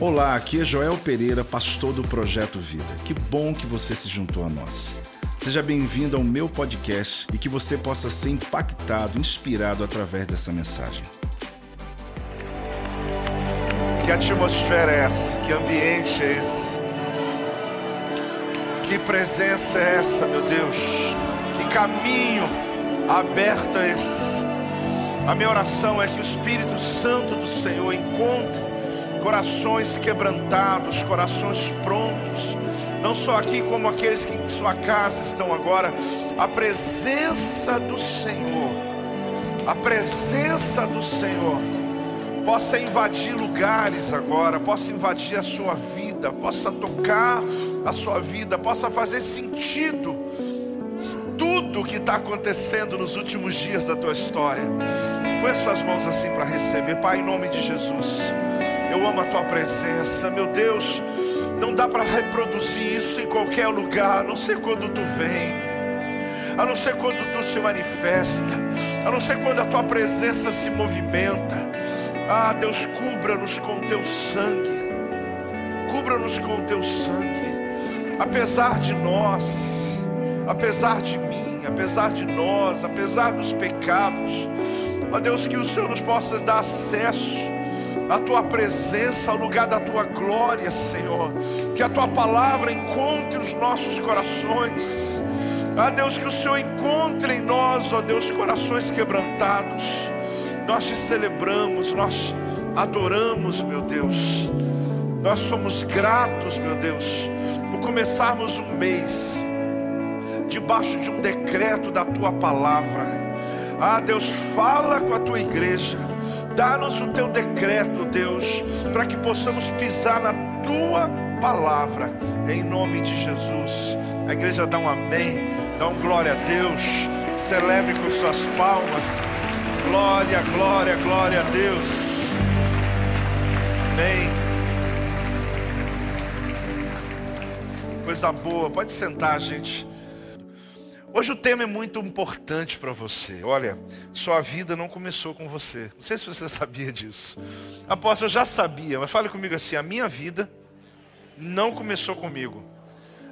Olá, aqui é Joel Pereira, pastor do Projeto Vida. Que bom que você se juntou a nós. Seja bem-vindo ao meu podcast e que você possa ser impactado, inspirado através dessa mensagem. Que atmosfera é essa? Que ambiente é esse? Que presença é essa, meu Deus? Que caminho aberto é esse? A minha oração é que o Espírito Santo do Senhor encontre corações quebrantados, corações prontos, não só aqui como aqueles que em sua casa estão agora. A presença do Senhor, a presença do Senhor, possa invadir lugares agora, possa invadir a sua vida, possa tocar a sua vida, possa fazer sentido tudo o que está acontecendo nos últimos dias da tua história. Põe suas mãos assim para receber, Pai, em nome de Jesus. Eu amo a tua presença, meu Deus. Não dá para reproduzir isso em qualquer lugar, a não ser quando tu vem, a não ser quando tu se manifesta, a não ser quando a tua presença se movimenta. Ah, Deus, cubra-nos com teu sangue, cubra-nos com teu sangue, apesar de nós, apesar de mim, apesar de nós, apesar dos pecados. Ó Deus, que o Senhor nos possa dar acesso à tua presença, ao lugar da tua glória, Senhor. Que a tua palavra encontre os nossos corações. Ah, Deus, que o Senhor encontre em nós, ó Deus, corações quebrantados. Nós te celebramos, nós adoramos, meu Deus. Nós somos gratos, meu Deus, por começarmos um mês debaixo de um decreto da tua palavra. Ah, Deus, fala com a tua igreja. Dá-nos o teu decreto, Deus, para que possamos pisar na tua palavra, em nome de Jesus. A igreja dá um amém, dá um glória a Deus, celebre com suas palmas. Glória, glória, glória a Deus. Amém. Coisa boa, pode sentar, gente. Hoje o tema é muito importante para você. Olha, sua vida não começou com você. Não sei se você sabia disso. Apóstolo, eu já sabia, mas fale comigo assim: a minha vida não começou comigo.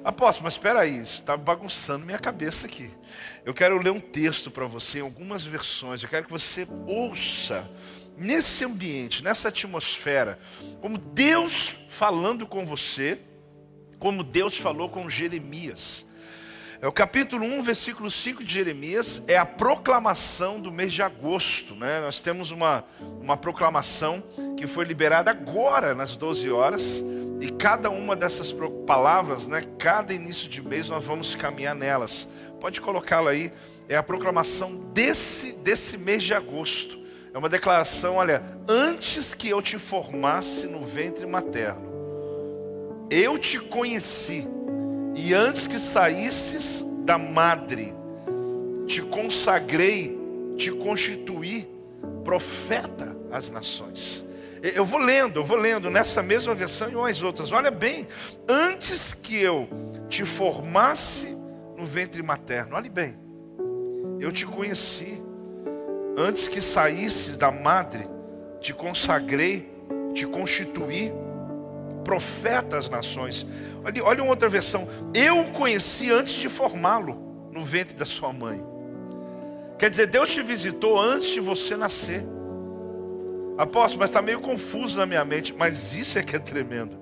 Apóstolo, mas espera aí, está bagunçando minha cabeça aqui. Eu quero ler um texto para você em algumas versões. Eu quero que você ouça nesse ambiente, nessa atmosfera, como Deus falando com você, como Deus falou com Jeremias. É o capítulo 1, versículo 5 de Jeremias, é a proclamação do mês de agosto. Né? Nós temos uma, uma proclamação que foi liberada agora, nas 12 horas, e cada uma dessas palavras, né, cada início de mês, nós vamos caminhar nelas. Pode colocá-la aí, é a proclamação desse, desse mês de agosto. É uma declaração, olha, antes que eu te formasse no ventre materno, eu te conheci e antes que saísses da madre, te consagrei, te constituí profeta às nações. Eu vou lendo, eu vou lendo nessa mesma versão e umas outras. Olha bem, antes que eu te formasse no ventre materno, olhe bem, eu te conheci. Antes que saísses da madre, te consagrei, te constituí profeta às nações. Olha, olha uma outra versão. Eu o conheci antes de formá-lo no ventre da sua mãe. Quer dizer, Deus te visitou antes de você nascer. Apóstolo, mas está meio confuso na minha mente, mas isso é que é tremendo.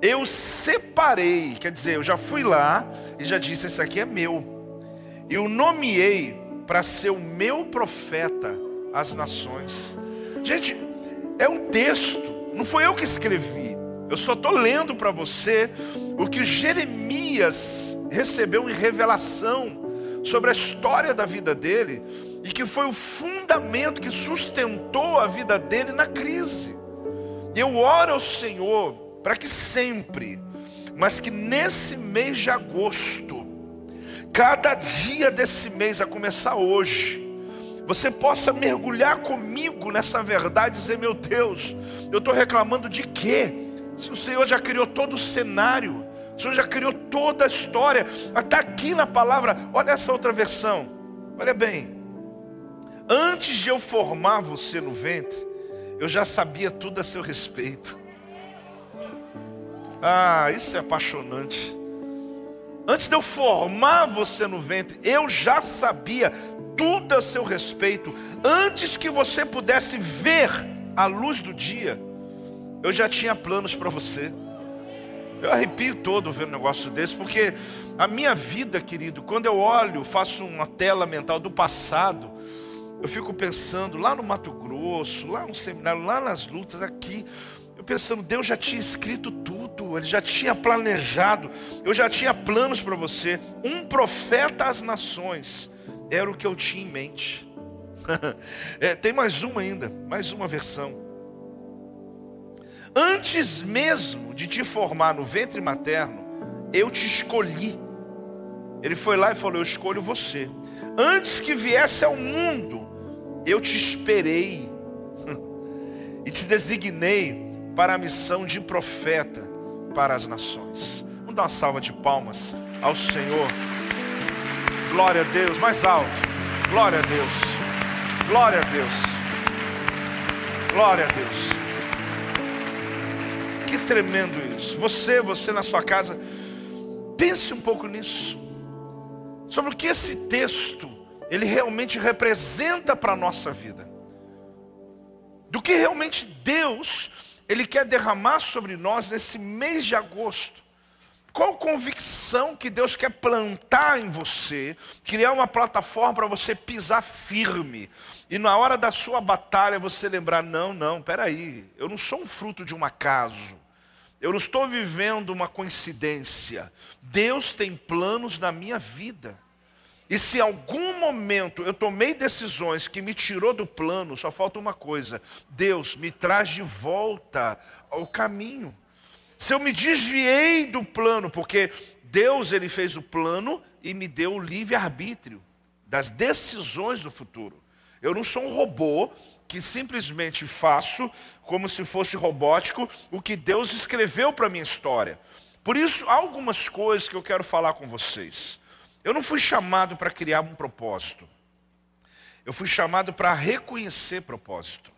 Eu separei, quer dizer, eu já fui lá e já disse: Esse aqui é meu. Eu nomeei para ser o meu profeta às nações. Gente, é um texto, não foi eu que escrevi. Eu só estou lendo para você o que Jeremias recebeu em revelação sobre a história da vida dele e que foi o fundamento que sustentou a vida dele na crise. Eu oro ao Senhor para que sempre, mas que nesse mês de agosto, cada dia desse mês, a começar hoje, você possa mergulhar comigo nessa verdade e dizer: meu Deus, eu estou reclamando de quê? Se o Senhor já criou todo o cenário, o Senhor já criou toda a história, está aqui na palavra, olha essa outra versão, olha bem. Antes de eu formar você no ventre, eu já sabia tudo a seu respeito. Ah, isso é apaixonante. Antes de eu formar você no ventre, eu já sabia tudo a seu respeito. Antes que você pudesse ver a luz do dia, eu já tinha planos para você. Eu arrepio todo vendo um negócio desse, porque a minha vida, querido, quando eu olho, faço uma tela mental do passado, eu fico pensando lá no Mato Grosso, lá no seminário, lá nas lutas, aqui. Eu pensando, Deus já tinha escrito tudo, Ele já tinha planejado, eu já tinha planos para você. Um profeta às nações era o que eu tinha em mente. é, tem mais uma ainda, mais uma versão. Antes mesmo de te formar no ventre materno, eu te escolhi. Ele foi lá e falou: Eu escolho você. Antes que viesse ao mundo, eu te esperei e te designei para a missão de profeta para as nações. Vamos dar uma salva de palmas ao Senhor. Glória a Deus, mais alto. Glória a Deus. Glória a Deus. Glória a Deus. Que tremendo isso. Você, você na sua casa, pense um pouco nisso. Sobre o que esse texto ele realmente representa para a nossa vida. Do que realmente Deus ele quer derramar sobre nós nesse mês de agosto. Qual convicção que Deus quer plantar em você, criar uma plataforma para você pisar firme. E na hora da sua batalha você lembrar: não, não, peraí, eu não sou um fruto de um acaso. Eu não estou vivendo uma coincidência. Deus tem planos na minha vida. E se em algum momento eu tomei decisões que me tirou do plano, só falta uma coisa: Deus me traz de volta ao caminho. Se eu me desviei do plano, porque Deus ele fez o plano e me deu o livre arbítrio das decisões do futuro. Eu não sou um robô que simplesmente faço como se fosse robótico o que Deus escreveu para minha história. Por isso há algumas coisas que eu quero falar com vocês. Eu não fui chamado para criar um propósito. Eu fui chamado para reconhecer propósito.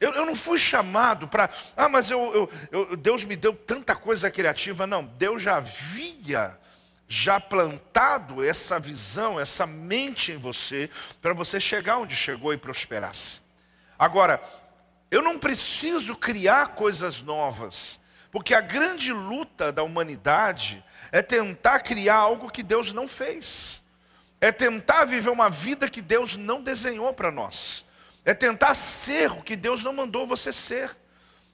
Eu, eu não fui chamado para, ah, mas eu, eu, Deus me deu tanta coisa criativa. Não, Deus já havia já plantado essa visão, essa mente em você, para você chegar onde chegou e prosperasse. Agora, eu não preciso criar coisas novas, porque a grande luta da humanidade é tentar criar algo que Deus não fez, é tentar viver uma vida que Deus não desenhou para nós. É tentar ser o que Deus não mandou você ser.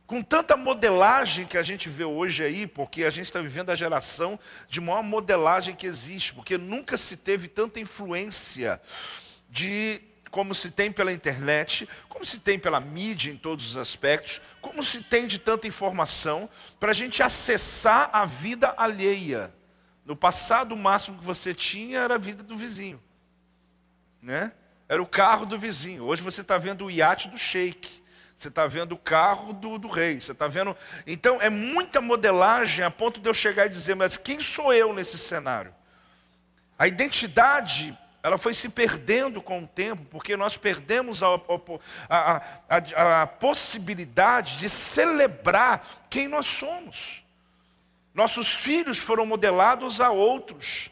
Com tanta modelagem que a gente vê hoje aí, porque a gente está vivendo a geração de maior modelagem que existe, porque nunca se teve tanta influência de como se tem pela internet, como se tem pela mídia em todos os aspectos, como se tem de tanta informação, para a gente acessar a vida alheia. No passado, o máximo que você tinha era a vida do vizinho. Né? Era o carro do vizinho. Hoje você está vendo o iate do sheik. Você está vendo o carro do, do rei. Você está vendo. Então é muita modelagem a ponto de eu chegar e dizer, mas quem sou eu nesse cenário? A identidade ela foi se perdendo com o tempo, porque nós perdemos a, a, a, a, possibilidade de celebrar quem nós somos. Nossos filhos foram modelados a outros.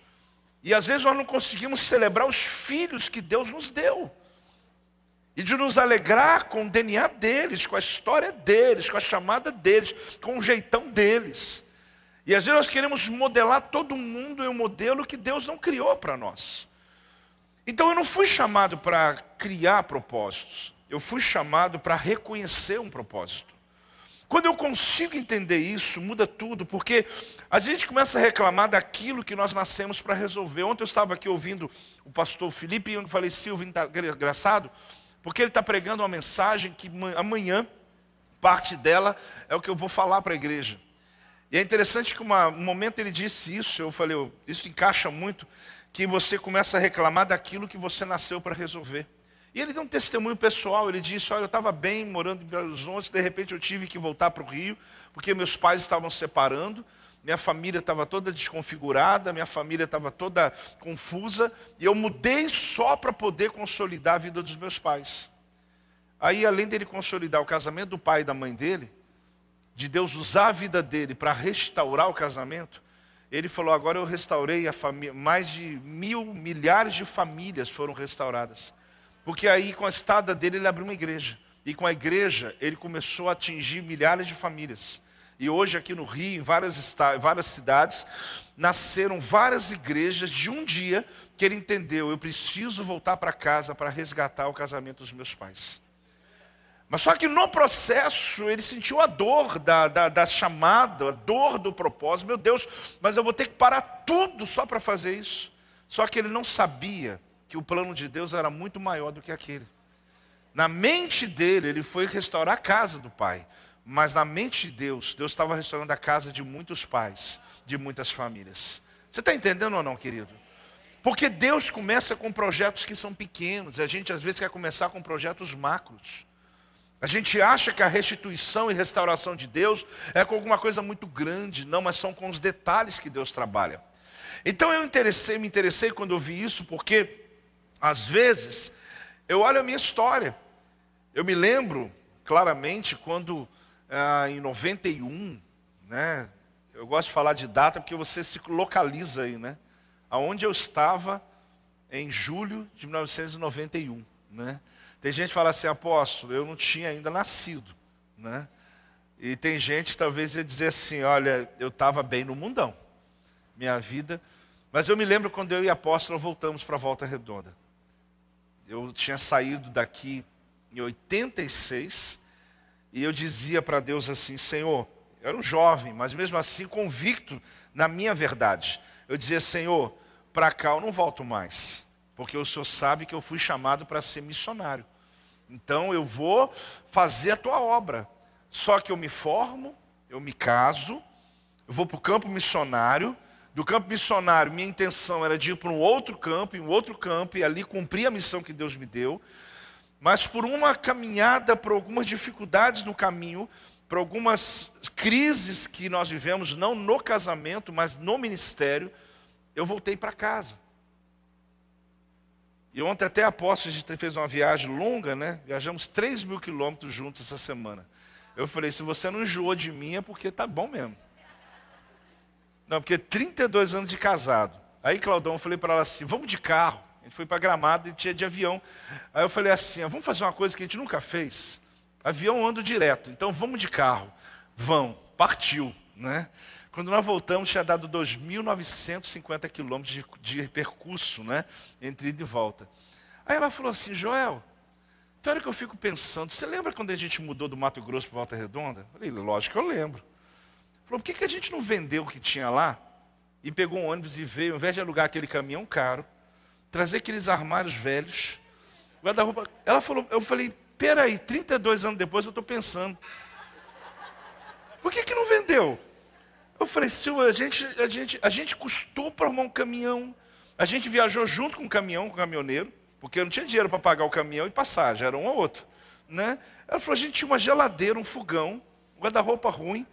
E às vezes nós não conseguimos celebrar os filhos que Deus nos deu. E de nos alegrar com o DNA deles, com a história deles, com a chamada deles, com o jeitão deles. E às vezes nós queremos modelar todo mundo em um modelo que Deus não criou para nós. Então eu não fui chamado para criar propósitos, eu fui chamado para reconhecer um propósito. Quando eu consigo entender isso, muda tudo, porque a gente começa a reclamar daquilo que nós nascemos para resolver. Ontem eu estava aqui ouvindo o pastor Felipe e eu falei, Silvio, tá engraçado, porque ele está pregando uma mensagem que amanhã, parte dela, é o que eu vou falar para a igreja. E é interessante que uma, um momento ele disse isso, eu falei, isso encaixa muito, que você começa a reclamar daquilo que você nasceu para resolver. E ele deu um testemunho pessoal, ele disse, olha, eu estava bem morando em Belo Horizonte, de repente eu tive que voltar para o Rio, porque meus pais estavam separando, minha família estava toda desconfigurada, minha família estava toda confusa, e eu mudei só para poder consolidar a vida dos meus pais. Aí, além dele consolidar o casamento do pai e da mãe dele, de Deus usar a vida dele para restaurar o casamento, ele falou: agora eu restaurei a família, mais de mil, milhares de famílias foram restauradas. Porque aí, com a estada dele, ele abriu uma igreja. E com a igreja, ele começou a atingir milhares de famílias. E hoje, aqui no Rio, em várias, várias cidades, nasceram várias igrejas de um dia que ele entendeu: eu preciso voltar para casa para resgatar o casamento dos meus pais. Mas só que no processo ele sentiu a dor da, da, da, chamada, a dor do propósito. Meu Deus, mas eu vou ter que parar tudo só para fazer isso. Só que ele não sabia que o plano de Deus era muito maior do que aquele. Na mente dele, ele foi restaurar a casa do pai. Mas na mente de Deus, Deus estava restaurando a casa de muitos pais, de muitas famílias. Você está entendendo ou não, querido? Porque Deus começa com projetos que são pequenos. E a gente às vezes quer começar com projetos macros. A gente acha que a restituição e restauração de Deus é com alguma coisa muito grande, não, mas são com os detalhes que Deus trabalha. Então eu interessei, me interessei quando eu vi isso, porque às vezes eu olho a minha história. Eu me lembro claramente quando ah, em 91, né? Eu gosto de falar de data porque você se localiza aí, né? Aonde eu estava em julho de 1991, né? Tem gente que fala assim, apóstolo, eu não tinha ainda nascido, né? E tem gente que talvez ia dizer assim, olha, eu estava bem no mundão, minha vida. Mas eu me lembro quando eu e apóstolo voltamos para a Volta Redonda. Eu tinha saído daqui em 86 e eu dizia para Deus assim, Senhor, eu era um jovem, mas mesmo assim convicto na minha verdade. Eu dizia, Senhor, para cá eu não volto mais, porque o Senhor sabe que eu fui chamado para ser missionário. Então eu vou fazer a tua obra. Só que eu me formo, eu me caso, eu vou para o campo missionário. Do campo missionário, minha intenção era de ir para um outro campo, em um outro campo, e ali cumprir a missão que Deus me deu. Mas por uma caminhada, por algumas dificuldades no caminho, por algumas crises que nós vivemos, não no casamento, mas no ministério, eu voltei para casa. E ontem até apóstolo, a gente fez uma viagem longa, né? Viajamos 3 mil quilômetros juntos essa semana. Eu falei, se você não enjoou de mim é porque tá bom mesmo. Não, porque 32 anos de casado. Aí, Claudão, eu falei para ela assim, vamos de carro. A gente foi para Gramado e tinha de avião. Aí eu falei assim, vamos fazer uma coisa que a gente nunca fez. Avião anda direto, então vamos de carro. Vão, partiu, né? Quando nós voltamos, tinha dado 2.950 quilômetros de, de percurso, né? Entre ida e volta. Aí ela falou assim, Joel, tem hora que eu fico pensando, você lembra quando a gente mudou do Mato Grosso para Volta Redonda? Eu falei, lógico que eu lembro. Falou, por que, que a gente não vendeu o que tinha lá e pegou um ônibus e veio, ao invés de alugar aquele caminhão caro, trazer aqueles armários velhos, guarda-roupa. Ela falou, eu falei, peraí, 32 anos depois eu estou pensando. Por que, que não vendeu? Eu falei, Senhor, a gente, a gente, a gente custou para arrumar um caminhão. A gente viajou junto com o caminhão, com o caminhoneiro, porque eu não tinha dinheiro para pagar o caminhão e passagem, era um ou outro. Né? Ela falou, a gente tinha uma geladeira, um fogão, um guarda-roupa ruim.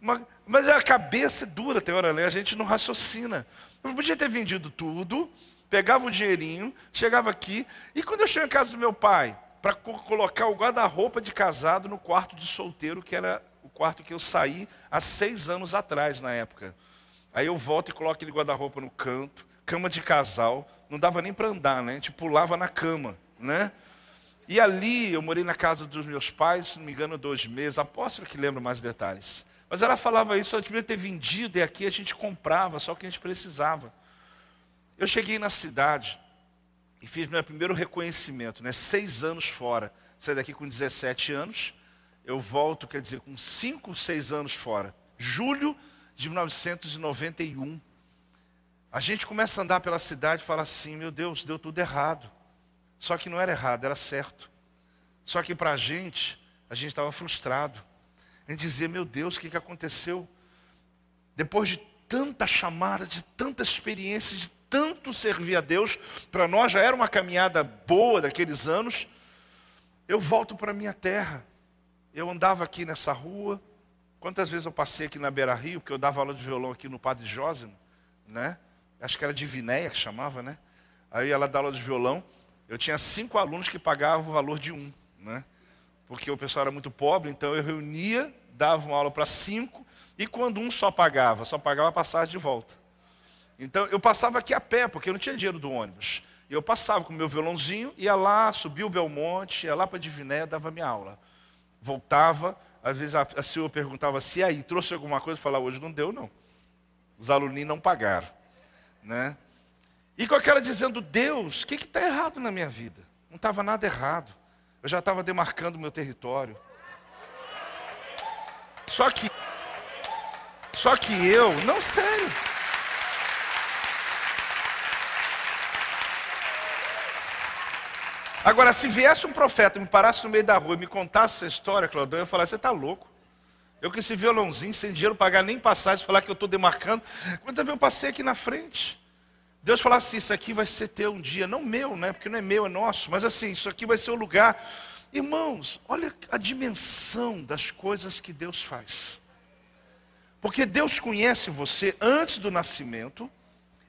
Uma... Mas a cabeça é dura, tem hora, né? a gente não raciocina. Eu podia ter vendido tudo, pegava o dinheirinho, chegava aqui, e quando eu chego em casa do meu pai, para colocar o guarda-roupa de casado no quarto de solteiro, que era o quarto que eu saí há seis anos atrás, na época. Aí eu volto e coloco aquele guarda-roupa no canto, cama de casal, não dava nem para andar, né? A gente pulava na cama, né? E ali eu morei na casa dos meus pais, se não me engano, dois meses. Apóstolo que lembra mais detalhes. Mas ela falava isso, eu devia ter vendido e aqui a gente comprava, só que a gente precisava. Eu cheguei na cidade e fiz meu primeiro reconhecimento, né? Seis anos fora. Saí daqui com 17 anos eu volto, quer dizer, com 5, 6 anos fora. Julho de 1991. A gente começa a andar pela cidade e fala assim: meu Deus, deu tudo errado. Só que não era errado, era certo. Só que para a gente, a gente estava frustrado. Gente dizia: meu Deus, o que, que aconteceu? Depois de tanta chamada, de tanta experiência, de tanto servir a Deus, para nós já era uma caminhada boa daqueles anos. Eu volto para minha terra. Eu andava aqui nessa rua. Quantas vezes eu passei aqui na Beira Rio, porque eu dava aula de violão aqui no Padre Jósimo, né? Acho que era de Vinéia que chamava, né? Aí ela dava aula de violão. Eu tinha cinco alunos que pagavam o valor de um, né? Porque o pessoal era muito pobre, então eu reunia dava uma aula para cinco, e quando um só pagava, só pagava a passagem de volta. Então eu passava aqui a pé, porque eu não tinha dinheiro do ônibus. E eu passava com o meu violãozinho, ia lá, subia o Belmonte, ia lá para Diviné, dava minha aula. Voltava, às vezes a, a senhora perguntava se aí, trouxe alguma coisa? Eu falava, hoje não deu não. Os alunos não pagaram. Né? E com aquela dizendo, Deus, o que está errado na minha vida? Não estava nada errado. Eu já estava demarcando o meu território. Só que, só que eu, não sério. Agora, se viesse um profeta, me parasse no meio da rua e me contasse essa história, Claudão, eu ia falar, você está louco. Eu com esse violãozinho, sem dinheiro, pagar nem passagem, falar que eu estou demarcando. Vezes eu passei aqui na frente? Deus falasse assim, isso aqui vai ser teu um dia, não meu, né? Porque não é meu, é nosso, mas assim, isso aqui vai ser o lugar. Irmãos, olha a dimensão das coisas que Deus faz. Porque Deus conhece você antes do nascimento,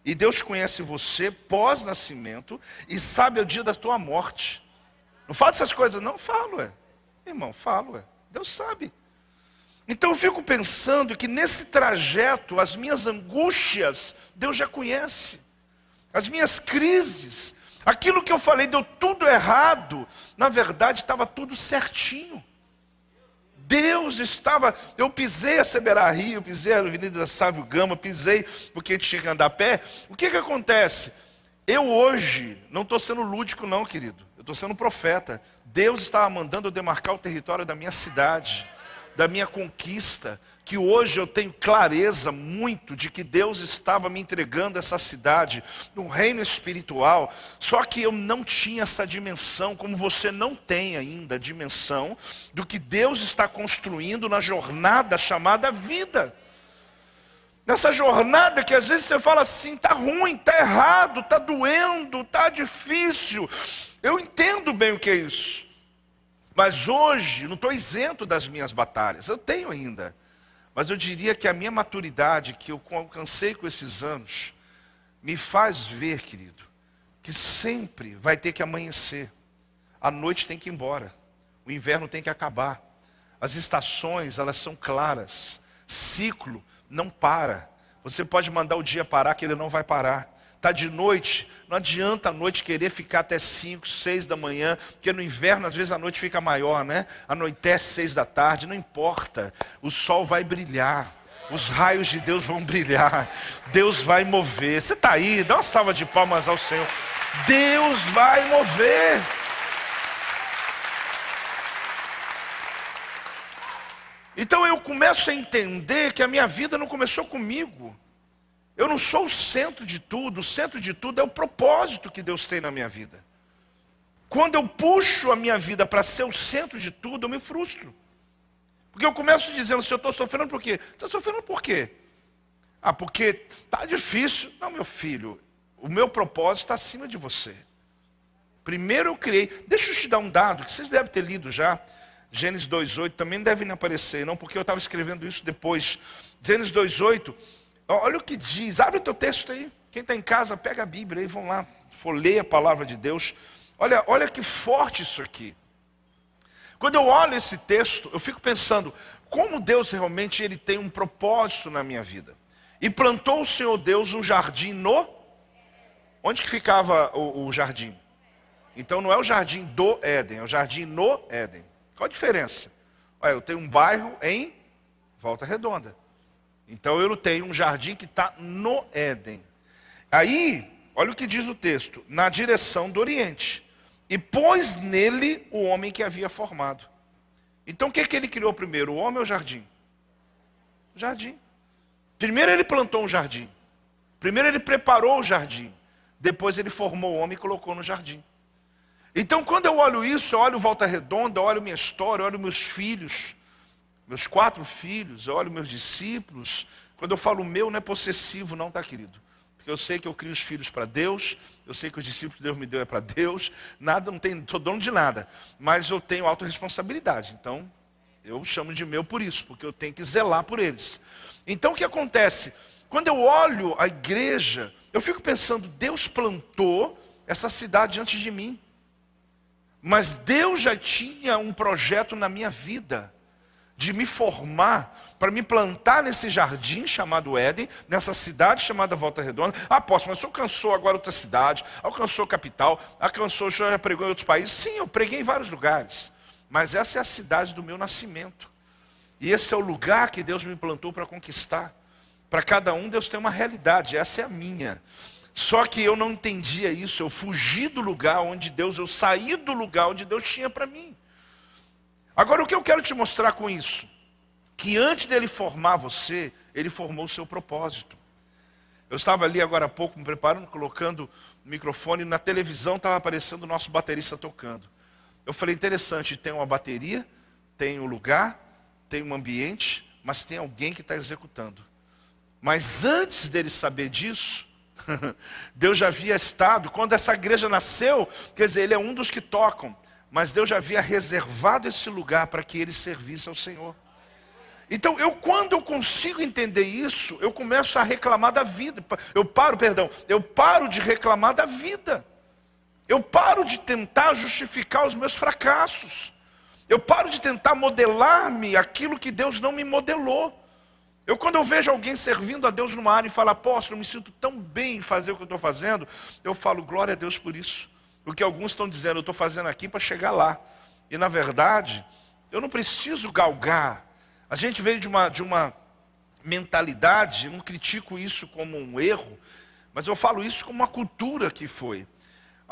e Deus conhece você pós-nascimento e sabe o dia da tua morte. Não fala essas coisas, não? Falo, é. Irmão, falo, é. Deus sabe. Então eu fico pensando que nesse trajeto, as minhas angústias, Deus já conhece. As minhas crises, aquilo que eu falei deu tudo errado, na verdade estava tudo certinho. Deus estava, eu pisei a Seberá Rio, pisei a Avenida Sávio Gama, pisei porque tinha que andar a pé. O que que acontece? Eu hoje, não estou sendo lúdico não, querido. Eu estou sendo profeta. Deus estava mandando eu demarcar o território da minha cidade, da minha conquista que hoje eu tenho clareza muito de que Deus estava me entregando essa cidade no reino espiritual, só que eu não tinha essa dimensão, como você não tem ainda a dimensão do que Deus está construindo na jornada chamada vida. Nessa jornada que às vezes você fala assim, tá ruim, tá errado, tá doendo, tá difícil. Eu entendo bem o que é isso. Mas hoje não estou isento das minhas batalhas, eu tenho ainda. Mas eu diria que a minha maturidade, que eu alcancei com esses anos, me faz ver, querido, que sempre vai ter que amanhecer. A noite tem que ir embora. O inverno tem que acabar. As estações, elas são claras. Ciclo não para. Você pode mandar o dia parar, que ele não vai parar. Está de noite, não adianta a noite querer ficar até 5, 6 da manhã, porque no inverno às vezes a noite fica maior, né? Anoitece 6 da tarde, não importa, o sol vai brilhar. Os raios de Deus vão brilhar, Deus vai mover. Você está aí, dá uma salva de palmas ao Senhor. Deus vai mover. Então eu começo a entender que a minha vida não começou comigo. Eu não sou o centro de tudo, o centro de tudo é o propósito que Deus tem na minha vida. Quando eu puxo a minha vida para ser o centro de tudo, eu me frustro. Porque eu começo dizendo, se eu estou sofrendo por quê? Está sofrendo por quê? Ah, porque está difícil. Não, meu filho, o meu propósito está acima de você. Primeiro eu criei. Deixa eu te dar um dado que vocês devem ter lido já. Gênesis 2,8 também devem aparecer, não, porque eu estava escrevendo isso depois. Gênesis 2,8 Olha o que diz, abre o teu texto aí. Quem está em casa, pega a Bíblia aí, vão lá, folheia a palavra de Deus. Olha, olha que forte isso aqui. Quando eu olho esse texto, eu fico pensando, como Deus realmente ele tem um propósito na minha vida. E plantou o Senhor Deus um jardim no. Onde que ficava o, o jardim? Então não é o jardim do Éden, é o jardim no Éden. Qual a diferença? Olha, eu tenho um bairro em Volta Redonda. Então eu tenho um jardim que está no Éden. Aí, olha o que diz o texto: na direção do Oriente. E pôs nele o homem que havia formado. Então o que, é que ele criou primeiro, o homem ou o jardim? O jardim. Primeiro ele plantou um jardim. Primeiro ele preparou o jardim. Depois ele formou o homem e colocou no jardim. Então, quando eu olho isso, eu olho Volta Redonda, eu olho minha história, eu olho meus filhos, meus quatro filhos, eu olho meus discípulos. Quando eu falo meu, não é possessivo, não, tá, querido? Porque eu sei que eu crio os filhos para Deus, eu sei que os discípulos que Deus me deu é para Deus, nada, não tenho, estou dono de nada, mas eu tenho autorresponsabilidade. Então, eu chamo de meu por isso, porque eu tenho que zelar por eles. Então, o que acontece? Quando eu olho a igreja, eu fico pensando, Deus plantou essa cidade antes de mim. Mas Deus já tinha um projeto na minha vida de me formar para me plantar nesse jardim chamado Éden, nessa cidade chamada Volta Redonda. Ah, posso, mas o senhor alcançou agora outra cidade, alcançou capital, alcançou, o senhor já pregou em outros países? Sim, eu preguei em vários lugares. Mas essa é a cidade do meu nascimento. E esse é o lugar que Deus me plantou para conquistar. Para cada um, Deus tem uma realidade, essa é a minha. Só que eu não entendia isso, eu fugi do lugar onde Deus, eu saí do lugar onde Deus tinha para mim. Agora, o que eu quero te mostrar com isso? Que antes dele formar você, ele formou o seu propósito. Eu estava ali agora há pouco me preparando, colocando o microfone, na televisão estava aparecendo o nosso baterista tocando. Eu falei, interessante, tem uma bateria, tem um lugar, tem um ambiente, mas tem alguém que está executando. Mas antes dele saber disso, Deus já havia estado, quando essa igreja nasceu, quer dizer, ele é um dos que tocam, mas Deus já havia reservado esse lugar para que ele servisse ao Senhor. Então, eu quando eu consigo entender isso, eu começo a reclamar da vida. Eu paro, perdão, eu paro de reclamar da vida. Eu paro de tentar justificar os meus fracassos. Eu paro de tentar modelar-me aquilo que Deus não me modelou. Eu, quando eu vejo alguém servindo a Deus numa área e fala, apóstolo, eu me sinto tão bem em fazer o que eu estou fazendo, eu falo, glória a Deus por isso. O que alguns estão dizendo, eu estou fazendo aqui para chegar lá. E na verdade, eu não preciso galgar. A gente veio de uma, de uma mentalidade, não critico isso como um erro, mas eu falo isso como uma cultura que foi.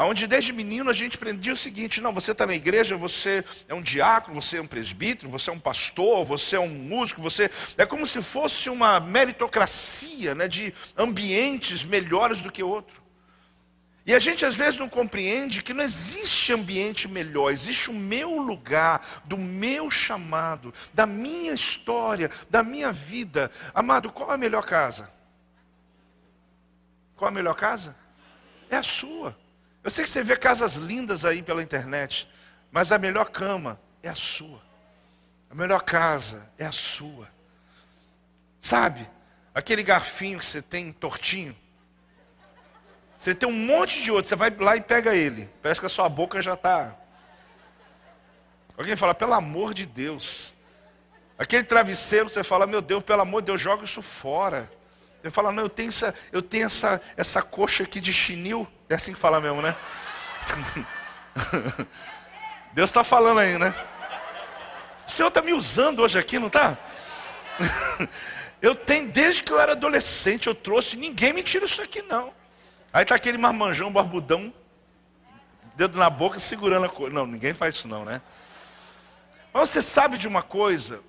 Onde desde menino a gente aprendia o seguinte: não, você está na igreja, você é um diácono, você é um presbítero, você é um pastor, você é um músico, você. É como se fosse uma meritocracia né, de ambientes melhores do que outro. E a gente às vezes não compreende que não existe ambiente melhor, existe o meu lugar, do meu chamado, da minha história, da minha vida. Amado, qual é a melhor casa? Qual é a melhor casa? É a sua. Eu sei que você vê casas lindas aí pela internet, mas a melhor cama é a sua. A melhor casa é a sua. Sabe? Aquele garfinho que você tem tortinho. Você tem um monte de outro, você vai lá e pega ele. Parece que a sua boca já está. Alguém fala, pelo amor de Deus. Aquele travesseiro, você fala, meu Deus, pelo amor de Deus, joga isso fora. Ele fala, não, eu tenho essa, eu tenho essa, essa coxa aqui de chinil. É assim que fala mesmo, né? Deus está falando aí, né? O Senhor está me usando hoje aqui, não está? Eu tenho, desde que eu era adolescente, eu trouxe, ninguém me tira isso aqui não. Aí está aquele marmanjão, barbudão, dedo na boca, segurando a coisa. Não, ninguém faz isso não, né? Mas você sabe de uma coisa,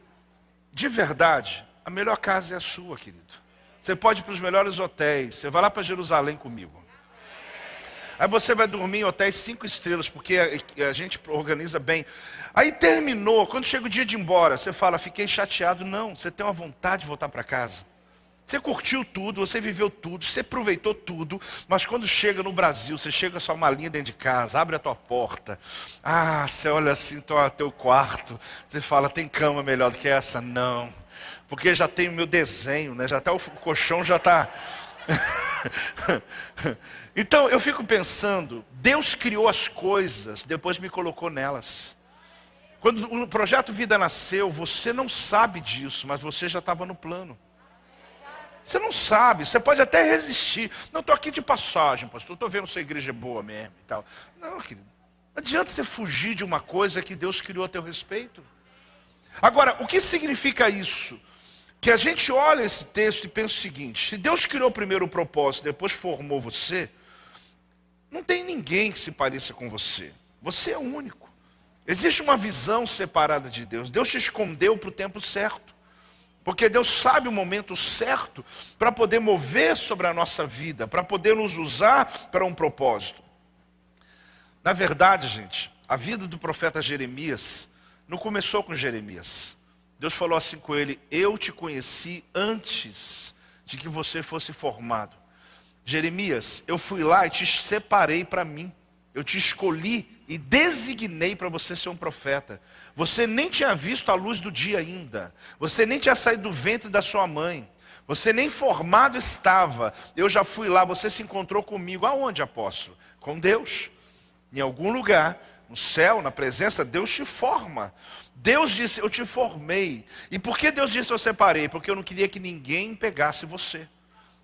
de verdade, a melhor casa é a sua, querido. Você pode ir para os melhores hotéis. Você vai lá para Jerusalém comigo. Aí você vai dormir em hotéis cinco estrelas, porque a, a, gente organiza bem. Aí terminou, quando chega o dia de ir embora, você fala, fiquei chateado. Não, você tem uma vontade de voltar para casa. Você curtiu tudo, você viveu tudo, você aproveitou tudo, mas quando chega no Brasil, você chega com sua malinha dentro de casa, abre a tua porta, ah, você olha assim, teu, teu quarto, você fala, tem cama melhor do que essa? Não porque já tem o meu desenho, né? Já até o colchão já está. então eu fico pensando, Deus criou as coisas, depois me colocou nelas. Quando o projeto Vida nasceu, você não sabe disso, mas você já estava no plano. Você não sabe, você pode até resistir. Não, estou aqui de passagem, pastor, estou vendo sua igreja é boa mesmo e tal. Não, querido, não adianta você fugir de uma coisa que Deus criou a teu respeito. Agora, o que significa isso? que a gente olha esse texto e pensa o seguinte: se Deus criou primeiro o propósito, depois formou você, não tem ninguém que se pareça com você. Você é único. Existe uma visão separada de Deus. Deus te escondeu para o tempo certo. Porque Deus sabe o momento certo para poder mover sobre a nossa vida, para poder nos usar para um propósito. Na verdade, gente, a vida do profeta Jeremias não começou com Jeremias. Deus falou assim com ele: Eu te conheci antes de que você fosse formado. Jeremias, eu fui lá e te separei para mim. Eu te escolhi e designei para você ser um profeta. Você nem tinha visto a luz do dia ainda. Você nem tinha saído do ventre da sua mãe. Você nem formado estava. Eu já fui lá, você se encontrou comigo. Aonde, apóstolo? Com Deus. Em algum lugar, no céu, na presença, Deus te forma. Deus disse: Eu te formei. E por que Deus disse: Eu separei? Porque eu não queria que ninguém pegasse você.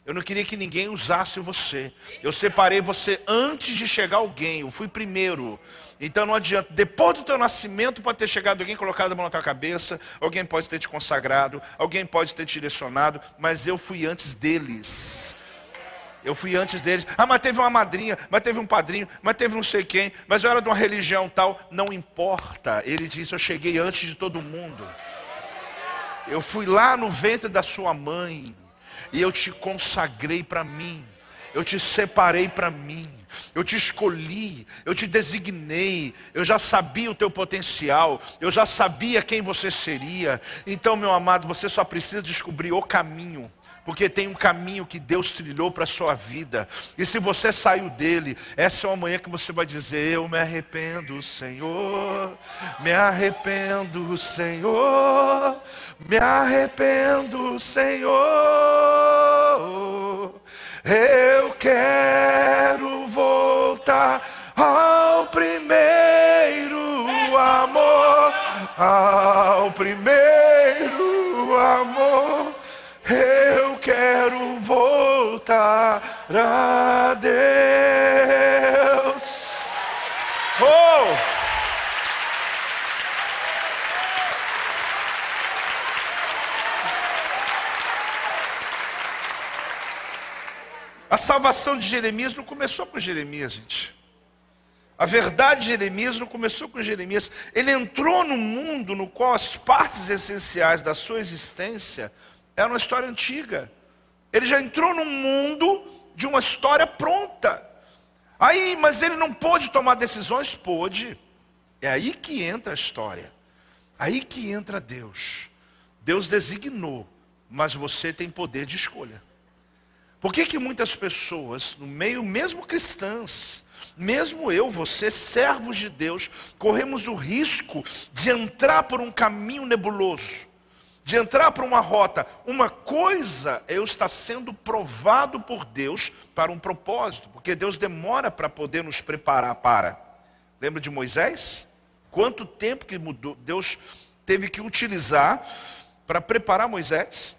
Eu não queria que ninguém usasse você. Eu separei você antes de chegar alguém. Eu fui primeiro. Então não adianta. Depois do teu nascimento pode ter chegado alguém colocado a mão na tua cabeça. Alguém pode ter te consagrado. Alguém pode ter te direcionado. Mas eu fui antes deles. Eu fui antes deles. Ah, mas teve uma madrinha, mas teve um padrinho, mas teve não sei quem, mas eu era de uma religião tal. Não importa. Ele disse: Eu cheguei antes de todo mundo. Eu fui lá no ventre da sua mãe. E eu te consagrei para mim. Eu te separei para mim. Eu te escolhi, eu te designei, eu já sabia o teu potencial, eu já sabia quem você seria. Então, meu amado, você só precisa descobrir o caminho porque tem um caminho que Deus trilhou para a sua vida. E se você saiu dele, essa é uma manhã que você vai dizer: Eu me arrependo, Senhor, me arrependo, Senhor, me arrependo, Senhor. Eu quero voltar ao primeiro amor, ao primeiro a Deus. Oh! A salvação de Jeremias não começou com Jeremias, gente. A verdade de Jeremias não começou com Jeremias. Ele entrou no mundo no qual as partes essenciais da sua existência era uma história antiga. Ele já entrou num mundo de uma história pronta. Aí, mas ele não pôde tomar decisões? Pôde. É aí que entra a história. Aí que entra Deus. Deus designou, mas você tem poder de escolha. Por que, que muitas pessoas, no meio, mesmo cristãs, mesmo eu, você, servos de Deus, corremos o risco de entrar por um caminho nebuloso? De entrar para uma rota. Uma coisa é eu estar sendo provado por Deus para um propósito, porque Deus demora para poder nos preparar para. Lembra de Moisés? Quanto tempo que mudou, Deus teve que utilizar para preparar Moisés?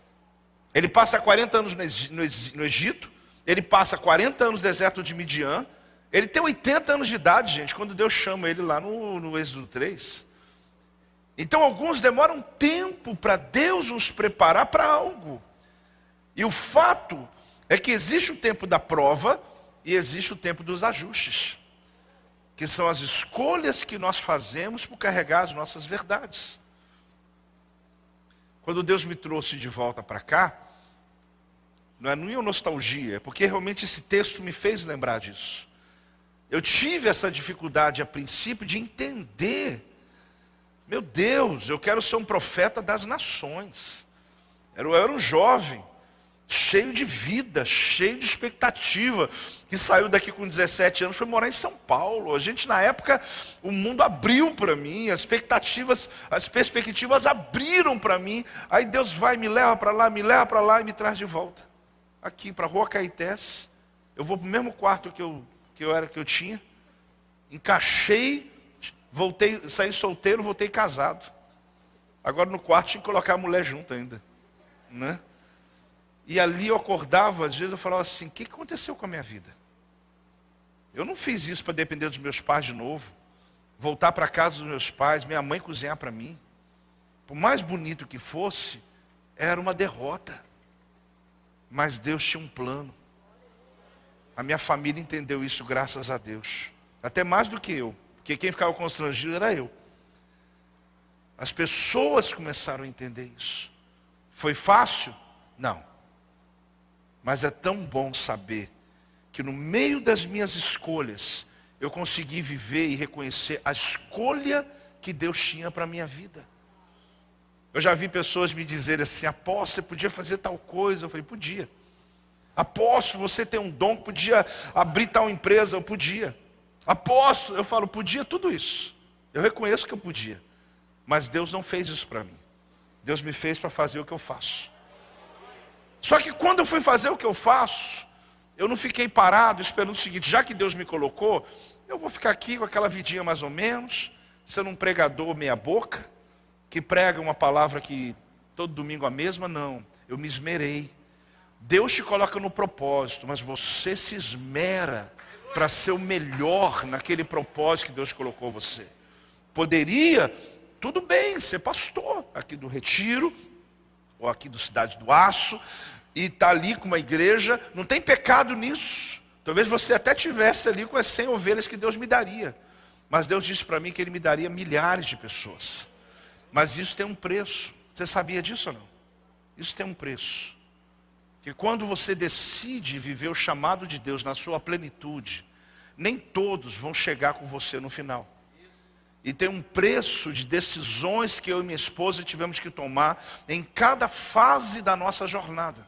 Ele passa 40 anos no Egito, ele passa 40 anos no deserto de Midian, ele tem 80 anos de idade, gente, quando Deus chama ele lá no, no Êxodo 3. Então alguns demoram tempo para Deus nos preparar para algo. E o fato é que existe o tempo da prova e existe o tempo dos ajustes, que são as escolhas que nós fazemos por carregar as nossas verdades. Quando Deus me trouxe de volta para cá, não é nenhuma nostalgia, é porque realmente esse texto me fez lembrar disso. Eu tive essa dificuldade a princípio de entender meu Deus, eu quero ser um profeta das nações. Eu era um jovem, cheio de vida, cheio de expectativa, que saiu daqui com 17 anos, foi morar em São Paulo. A gente, na época, o mundo abriu para mim, as expectativas, as perspectivas abriram para mim. Aí Deus vai, me leva para lá, me leva para lá e me traz de volta. Aqui, para a Rua Caetés. Eu vou para o mesmo quarto que eu, que eu era, que eu tinha. Encaixei Voltei, saí solteiro, voltei casado. Agora no quarto tinha que colocar a mulher junto ainda. Né? E ali eu acordava, às vezes eu falava assim: o que aconteceu com a minha vida? Eu não fiz isso para depender dos meus pais de novo. Voltar para casa dos meus pais, minha mãe cozinhar para mim. Por mais bonito que fosse, era uma derrota. Mas Deus tinha um plano. A minha família entendeu isso, graças a Deus. Até mais do que eu. Porque quem ficava constrangido era eu. As pessoas começaram a entender isso. Foi fácil? Não. Mas é tão bom saber que no meio das minhas escolhas, eu consegui viver e reconhecer a escolha que Deus tinha para a minha vida. Eu já vi pessoas me dizerem assim: Apóstolo, você podia fazer tal coisa? Eu falei: Podia. Apóstolo, você tem um dom, podia abrir tal empresa? Eu podia. Apóstolo, eu falo, podia tudo isso. Eu reconheço que eu podia. Mas Deus não fez isso para mim. Deus me fez para fazer o que eu faço. Só que quando eu fui fazer o que eu faço, eu não fiquei parado esperando o seguinte: já que Deus me colocou, eu vou ficar aqui com aquela vidinha mais ou menos, sendo um pregador meia-boca, que prega uma palavra que todo domingo a mesma, não. Eu me esmerei. Deus te coloca no propósito, mas você se esmera para ser o melhor naquele propósito que Deus colocou você. Poderia, tudo bem, ser pastor aqui do Retiro, ou aqui do Cidade do Aço, e estar tá ali com uma igreja, não tem pecado nisso. Talvez você até tivesse ali com as 100 ovelhas que Deus me daria. Mas Deus disse para mim que Ele me daria milhares de pessoas. Mas isso tem um preço. Você sabia disso ou não? Isso tem um preço. Que quando você decide viver o chamado de Deus na sua plenitude, nem todos vão chegar com você no final. E tem um preço de decisões que eu e minha esposa tivemos que tomar em cada fase da nossa jornada.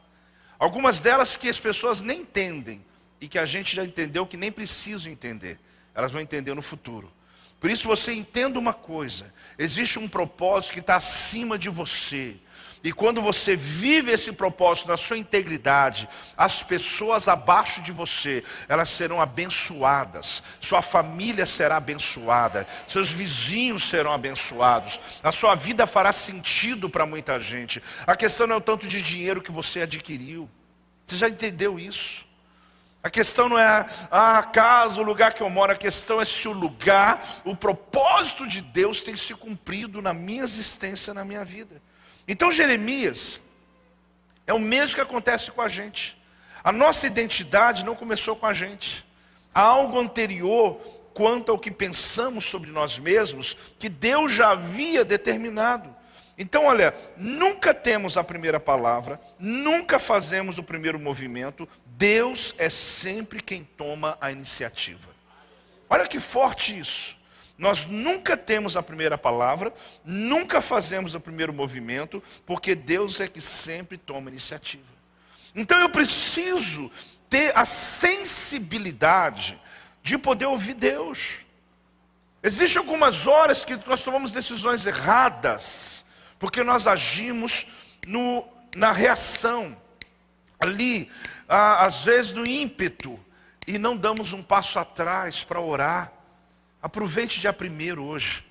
Algumas delas que as pessoas nem entendem e que a gente já entendeu que nem precisam entender. Elas vão entender no futuro. Por isso você entenda uma coisa: existe um propósito que está acima de você. E quando você vive esse propósito na sua integridade, as pessoas abaixo de você, elas serão abençoadas, sua família será abençoada, seus vizinhos serão abençoados, a sua vida fará sentido para muita gente. A questão não é o tanto de dinheiro que você adquiriu. Você já entendeu isso? A questão não é a casa, o lugar que eu moro, a questão é se o lugar, o propósito de Deus tem se cumprido na minha existência, na minha vida. Então Jeremias é o mesmo que acontece com a gente. A nossa identidade não começou com a gente. Há algo anterior quanto ao que pensamos sobre nós mesmos que Deus já havia determinado. Então, olha, nunca temos a primeira palavra, nunca fazemos o primeiro movimento, Deus é sempre quem toma a iniciativa. Olha que forte isso. Nós nunca temos a primeira palavra, nunca fazemos o primeiro movimento, porque Deus é que sempre toma iniciativa. Então eu preciso ter a sensibilidade de poder ouvir Deus. Existem algumas horas que nós tomamos decisões erradas, porque nós agimos no, na reação, ali, às vezes no ímpeto, e não damos um passo atrás para orar. Aproveite dia primeiro hoje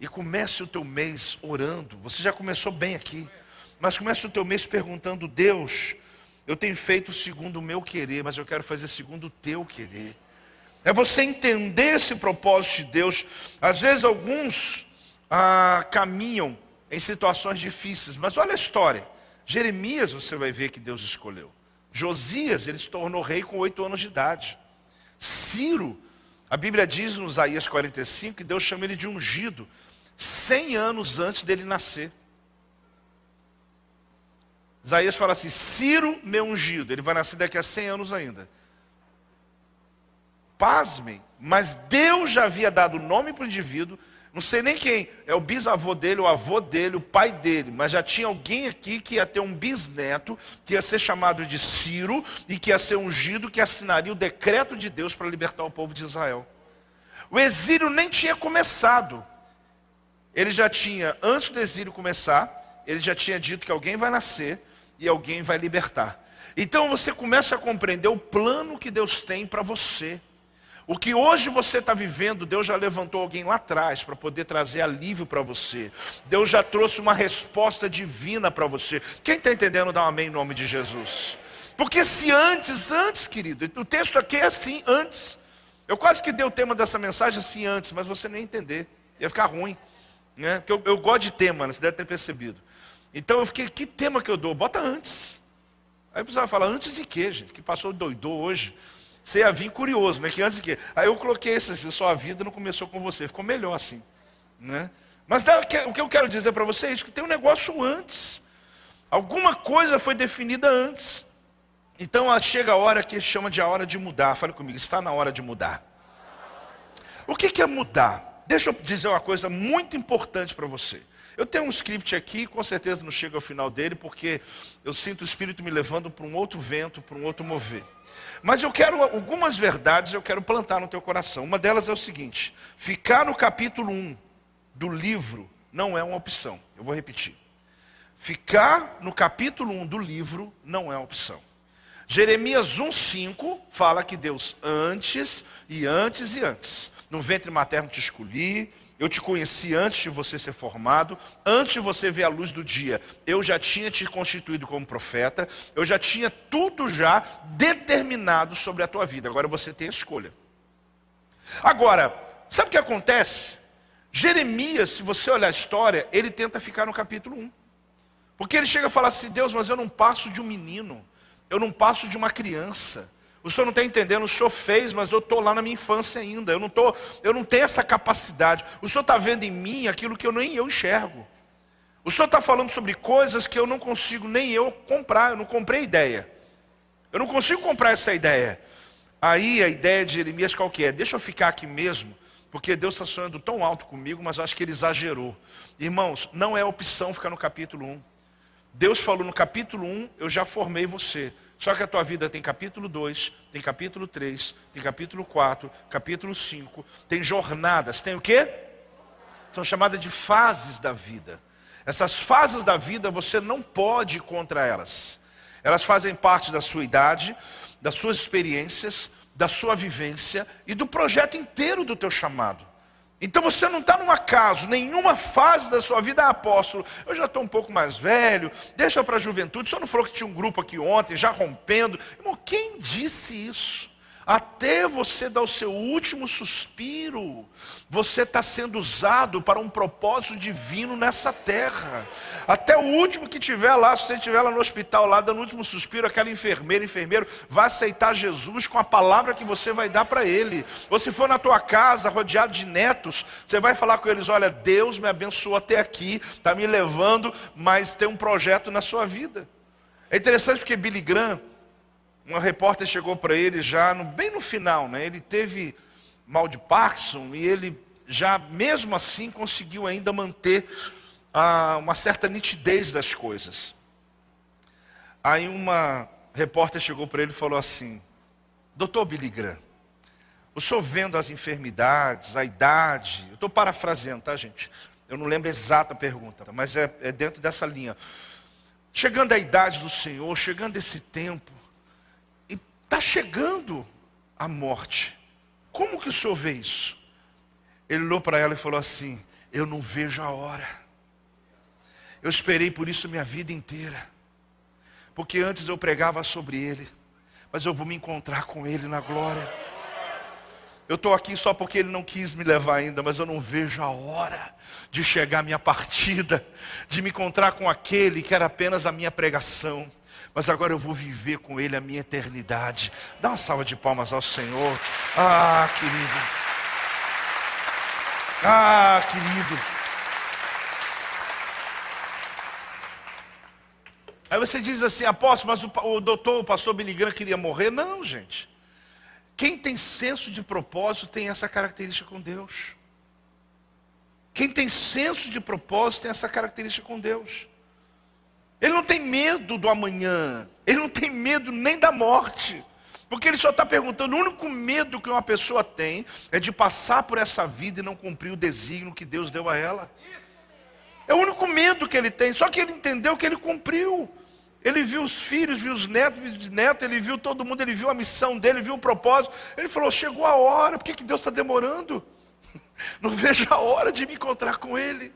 e comece o teu mês orando. Você já começou bem aqui, mas comece o teu mês perguntando: Deus, eu tenho feito segundo o meu querer, mas eu quero fazer segundo o teu querer. É você entender esse propósito de Deus. Às vezes alguns ah, caminham em situações difíceis, mas olha a história. Jeremias, você vai ver que Deus escolheu. Josias, ele se tornou rei com oito anos de idade. Ciro a Bíblia diz no Isaías 45 que Deus chama ele de ungido, 100 anos antes dele nascer. Isaías fala assim: Ciro, meu ungido, ele vai nascer daqui a 100 anos ainda. Pasmem, mas Deus já havia dado nome para o indivíduo, não sei nem quem, é o bisavô dele, o avô dele, o pai dele, mas já tinha alguém aqui que ia ter um bisneto, que ia ser chamado de Ciro, e que ia ser ungido, que assinaria o decreto de Deus para libertar o povo de Israel. O exílio nem tinha começado. Ele já tinha, antes do exílio começar, ele já tinha dito que alguém vai nascer e alguém vai libertar. Então você começa a compreender o plano que Deus tem para você. O que hoje você está vivendo, Deus já levantou alguém lá atrás para poder trazer alívio para você. Deus já trouxe uma resposta divina para você. Quem está entendendo, dá um amém em nome de Jesus. Porque se antes, antes, querido, o texto aqui é assim, antes. Eu quase que dei o tema dessa mensagem assim antes, mas você nem entender. Ia ficar ruim. Né? Porque eu, eu gosto de tema, né? você deve ter percebido. Então eu fiquei, que tema que eu dou? Bota antes. Aí a pessoa fala, antes de quê, gente? Que passou doidou hoje. Você ia vir curioso, né? Que antes quê? Aí eu coloquei esse assim, sua vida não começou com você, ficou melhor assim. Né? Mas o que eu quero dizer para vocês é que tem um negócio antes. Alguma coisa foi definida antes. Então chega a hora que chama de a hora de mudar. Fale comigo, está na hora de mudar. O que é mudar? Deixa eu dizer uma coisa muito importante para você. Eu tenho um script aqui, com certeza não chega ao final dele, porque eu sinto o Espírito me levando para um outro vento, para um outro mover. Mas eu quero algumas verdades, eu quero plantar no teu coração. Uma delas é o seguinte: ficar no capítulo 1 do livro não é uma opção. Eu vou repetir. Ficar no capítulo 1 do livro não é uma opção. Jeremias 1,5 fala que Deus antes e antes e antes. No ventre materno te escolhi, Eu te conheci antes de você ser formado, antes de você ver a luz do dia. Eu já tinha te constituído como profeta, eu já tinha tudo já determinado sobre a tua vida. Agora você tem a escolha. Agora, sabe o que acontece? Jeremias, se você olhar a história, ele tenta ficar no capítulo 1. Porque ele chega a falar assim: Deus, mas eu não passo de um menino, eu não passo de uma criança. O senhor não está entendendo, o senhor fez, mas eu estou lá na minha infância ainda. Eu não, tô, eu não tenho essa capacidade. O senhor está vendo em mim aquilo que eu nem eu enxergo. O senhor está falando sobre coisas que eu não consigo nem eu comprar. Eu não comprei ideia. Eu não consigo comprar essa ideia. Aí a ideia de Jeremias qual que é? Deixa eu ficar aqui mesmo, porque Deus está sonhando tão alto comigo, mas acho que ele exagerou. Irmãos, não é opção ficar no capítulo 1. Deus falou no capítulo 1, eu já formei você. Só que a tua vida tem capítulo 2, tem capítulo 3, tem capítulo 4, capítulo 5, tem jornadas, tem o quê? São chamadas de fases da vida. Essas fases da vida você não pode ir contra elas. Elas fazem parte da sua idade, das suas experiências, da sua vivência e do projeto inteiro do teu chamado. Então você não está num acaso, nenhuma fase da sua vida, ah, apóstolo, eu já estou um pouco mais velho, deixa para a juventude, só não falou que tinha um grupo aqui ontem, já rompendo. Irmão, quem disse isso? Até você dar o seu último suspiro, você está sendo usado para um propósito divino nessa terra. Até o último que tiver lá, se você estiver lá no hospital, lá dando o último suspiro, aquela enfermeira, enfermeiro, vai aceitar Jesus com a palavra que você vai dar para ele. Ou se for na tua casa, rodeado de netos, você vai falar com eles: olha, Deus me abençoou até aqui, está me levando, mas tem um projeto na sua vida. É interessante porque Billy Graham, uma repórter chegou para ele já no, bem no final, né? Ele teve mal de Parkinson e ele já mesmo assim conseguiu ainda manter ah, uma certa nitidez das coisas. Aí uma repórter chegou para ele e falou assim: Doutor Billy Graham, o senhor vendo as enfermidades, a idade, eu estou parafraseando, tá, gente? Eu não lembro a exata pergunta, mas é, é dentro dessa linha. Chegando a idade do Senhor, chegando esse tempo, Está chegando a morte. Como que o senhor vê isso? Ele olhou para ela e falou assim: Eu não vejo a hora. Eu esperei por isso minha vida inteira. Porque antes eu pregava sobre ele, mas eu vou me encontrar com ele na glória. Eu estou aqui só porque ele não quis me levar ainda, mas eu não vejo a hora de chegar a minha partida, de me encontrar com aquele que era apenas a minha pregação mas agora eu vou viver com Ele a minha eternidade. Dá uma salva de palmas ao Senhor. Ah, querido. Ah, querido. Aí você diz assim, apóstolo, mas o, o doutor, o pastor Billy queria morrer. Não, gente. Quem tem senso de propósito tem essa característica com Deus. Quem tem senso de propósito tem essa característica com Deus. Ele não tem medo do amanhã. Ele não tem medo nem da morte. Porque ele só está perguntando: o único medo que uma pessoa tem é de passar por essa vida e não cumprir o desígnio que Deus deu a ela. É o único medo que ele tem. Só que ele entendeu que ele cumpriu. Ele viu os filhos, viu os netos, viu os netos, ele viu todo mundo, ele viu a missão dele, viu o propósito. Ele falou: chegou a hora, por que, que Deus está demorando? Não vejo a hora de me encontrar com ele.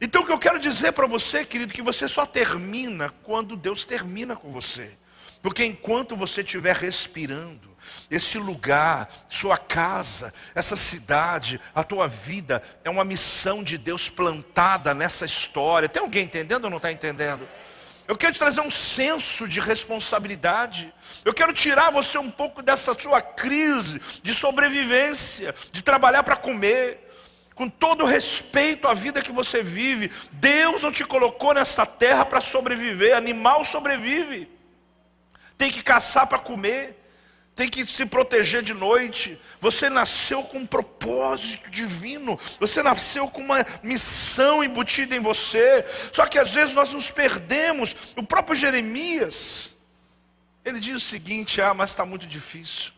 Então o que eu quero dizer para você, querido, que você só termina quando Deus termina com você. Porque enquanto você estiver respirando, esse lugar, sua casa, essa cidade, a tua vida, é uma missão de Deus plantada nessa história. Tem alguém entendendo ou não está entendendo? Eu quero te trazer um senso de responsabilidade. Eu quero tirar você um pouco dessa sua crise de sobrevivência, de trabalhar para comer com todo respeito à vida que você vive, Deus não te colocou nessa terra para sobreviver, animal sobrevive. Tem que caçar para comer, tem que se proteger de noite. Você nasceu com um propósito divino, você nasceu com uma missão embutida em você. Só que às vezes nós nos perdemos. O próprio Jeremias, ele diz o seguinte: ah, mas está muito difícil.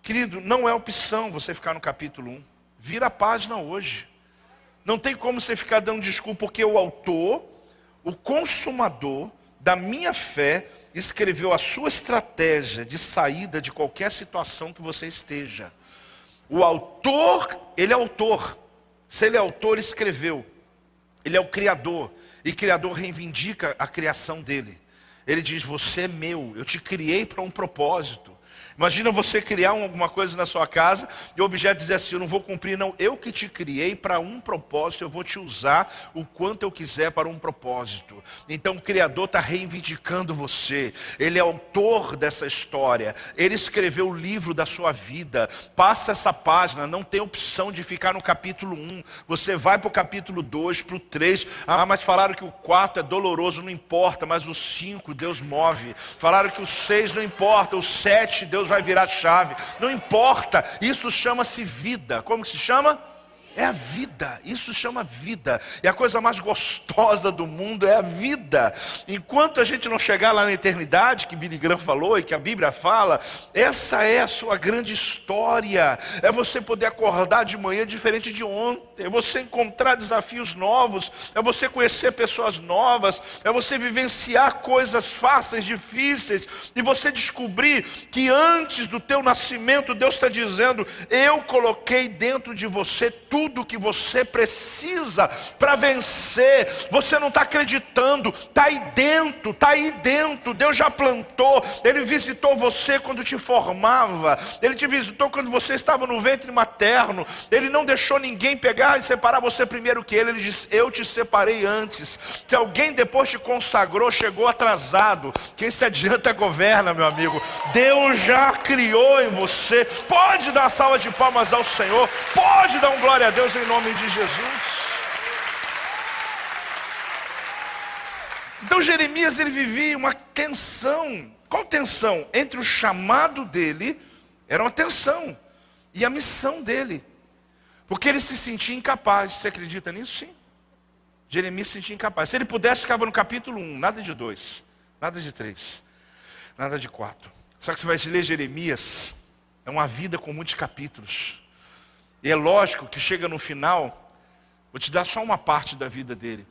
Querido, não é opção você ficar no capítulo 1. Vira a página hoje. Não tem como você ficar dando desculpa, porque o autor, o consumador da minha fé, escreveu a sua estratégia de saída de qualquer situação que você esteja. O autor, ele é autor. Se ele é autor, escreveu. Ele é o criador. E criador reivindica a criação dele. Ele diz: Você é meu, eu te criei para um propósito. Imagina você criar alguma coisa na sua casa e o objeto dizer assim: Eu não vou cumprir, não. Eu que te criei para um propósito, eu vou te usar o quanto eu quiser para um propósito. Então o Criador está reivindicando você. Ele é autor dessa história. Ele escreveu o livro da sua vida. Passa essa página, não tem opção de ficar no capítulo 1. Você vai para o capítulo 2, para o 3. Ah, mas falaram que o 4 é doloroso, não importa, mas o 5 Deus move. Falaram que o 6 não importa, o 7 Deus vai virar chave. Não importa, isso chama-se vida. Como se chama? É a vida, isso chama vida. E a coisa mais gostosa do mundo é a vida. Enquanto a gente não chegar lá na eternidade, que Billy Graham falou e que a Bíblia fala, essa é a sua grande história. É você poder acordar de manhã diferente de ontem, é você encontrar desafios novos, é você conhecer pessoas novas, é você vivenciar coisas fáceis, difíceis, e você descobrir que antes do teu nascimento, Deus está dizendo: Eu coloquei dentro de você tudo tudo que você precisa para vencer. Você não está acreditando, está aí dentro, está aí dentro. Deus já plantou, Ele visitou você quando te formava, Ele te visitou quando você estava no ventre materno. Ele não deixou ninguém pegar e separar você primeiro que Ele. Ele disse: Eu te separei antes. Se alguém depois te consagrou, chegou atrasado. Quem se adianta governa, meu amigo. Deus já criou em você. Pode dar salva de palmas ao Senhor, pode dar um glória a Deus em nome de Jesus. Então Jeremias ele vivia uma tensão. Qual tensão? Entre o chamado dele, era uma tensão, e a missão dele. Porque ele se sentia incapaz. Você acredita nisso? Sim. Jeremias se sentia incapaz. Se ele pudesse, ficava no capítulo 1, nada de 2, nada de 3, nada de 4. Só que você vai ler Jeremias, é uma vida com muitos capítulos. E é lógico que chega no final, vou te dar só uma parte da vida dele.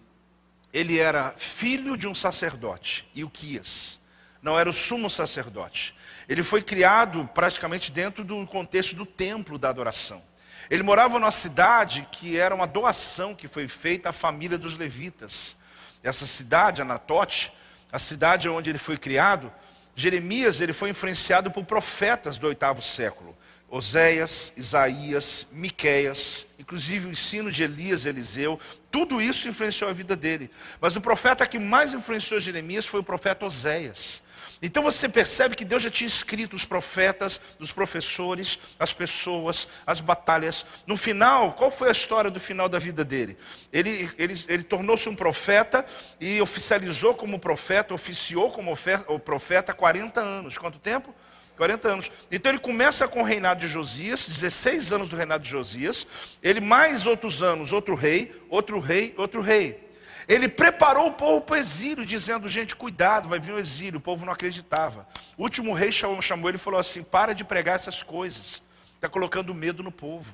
Ele era filho de um sacerdote, Ilquias. Não era o sumo sacerdote. Ele foi criado praticamente dentro do contexto do templo da adoração. Ele morava numa cidade que era uma doação que foi feita à família dos levitas. Essa cidade, Anatote, a cidade onde ele foi criado, Jeremias ele foi influenciado por profetas do oitavo século. Oséias, Isaías, Miqueias, inclusive o ensino de Elias Eliseu, tudo isso influenciou a vida dele. Mas o profeta que mais influenciou Jeremias foi o profeta Oséias. Então você percebe que Deus já tinha escrito os profetas, os professores, as pessoas, as batalhas. No final, qual foi a história do final da vida dele? Ele, ele, ele tornou-se um profeta e oficializou como profeta, oficiou como profeta há 40 anos. Quanto tempo? 40 anos. Então ele começa com o reinado de Josias, 16 anos do reinado de Josias. Ele mais outros anos, outro rei, outro rei, outro rei. Ele preparou o povo para o exílio, dizendo: gente, cuidado, vai vir o exílio. O povo não acreditava. O último rei chamou, chamou ele e falou assim: para de pregar essas coisas. Está colocando medo no povo.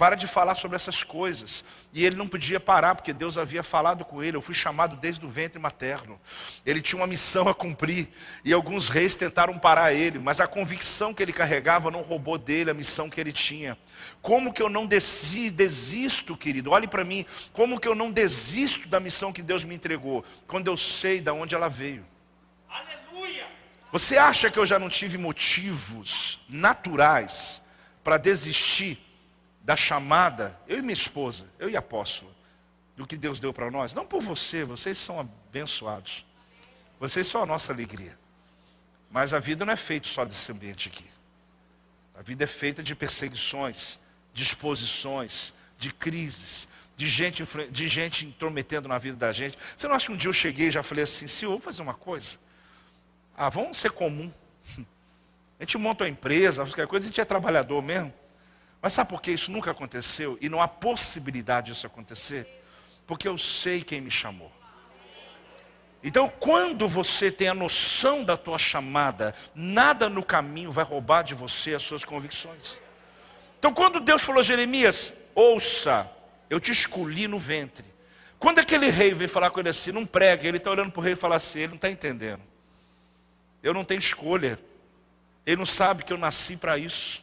Para de falar sobre essas coisas. E ele não podia parar, porque Deus havia falado com ele. Eu fui chamado desde o ventre materno. Ele tinha uma missão a cumprir. E alguns reis tentaram parar ele, mas a convicção que ele carregava não roubou dele a missão que ele tinha. Como que eu não desisto, querido? Olhe para mim. Como que eu não desisto da missão que Deus me entregou? Quando eu sei de onde ela veio. Aleluia! Você acha que eu já não tive motivos naturais para desistir? Da chamada, eu e minha esposa, eu e apóstolo, do que Deus deu para nós, não por você, vocês são abençoados. Vocês são a nossa alegria. Mas a vida não é feita só desse ambiente aqui. A vida é feita de perseguições, de exposições, de crises, de gente, de gente intrometendo na vida da gente. Você não acha que um dia eu cheguei e já falei assim, senhor, vou fazer uma coisa? Ah, vamos ser comum. A gente monta uma empresa, qualquer coisa, a gente é trabalhador mesmo. Mas sabe por que isso nunca aconteceu? E não há possibilidade disso acontecer? Porque eu sei quem me chamou. Então, quando você tem a noção da tua chamada, nada no caminho vai roubar de você as suas convicções. Então, quando Deus falou a Jeremias, ouça, eu te escolhi no ventre. Quando aquele rei veio falar com ele assim, não prega, ele está olhando para o rei e fala assim, ele não está entendendo. Eu não tenho escolha. Ele não sabe que eu nasci para isso.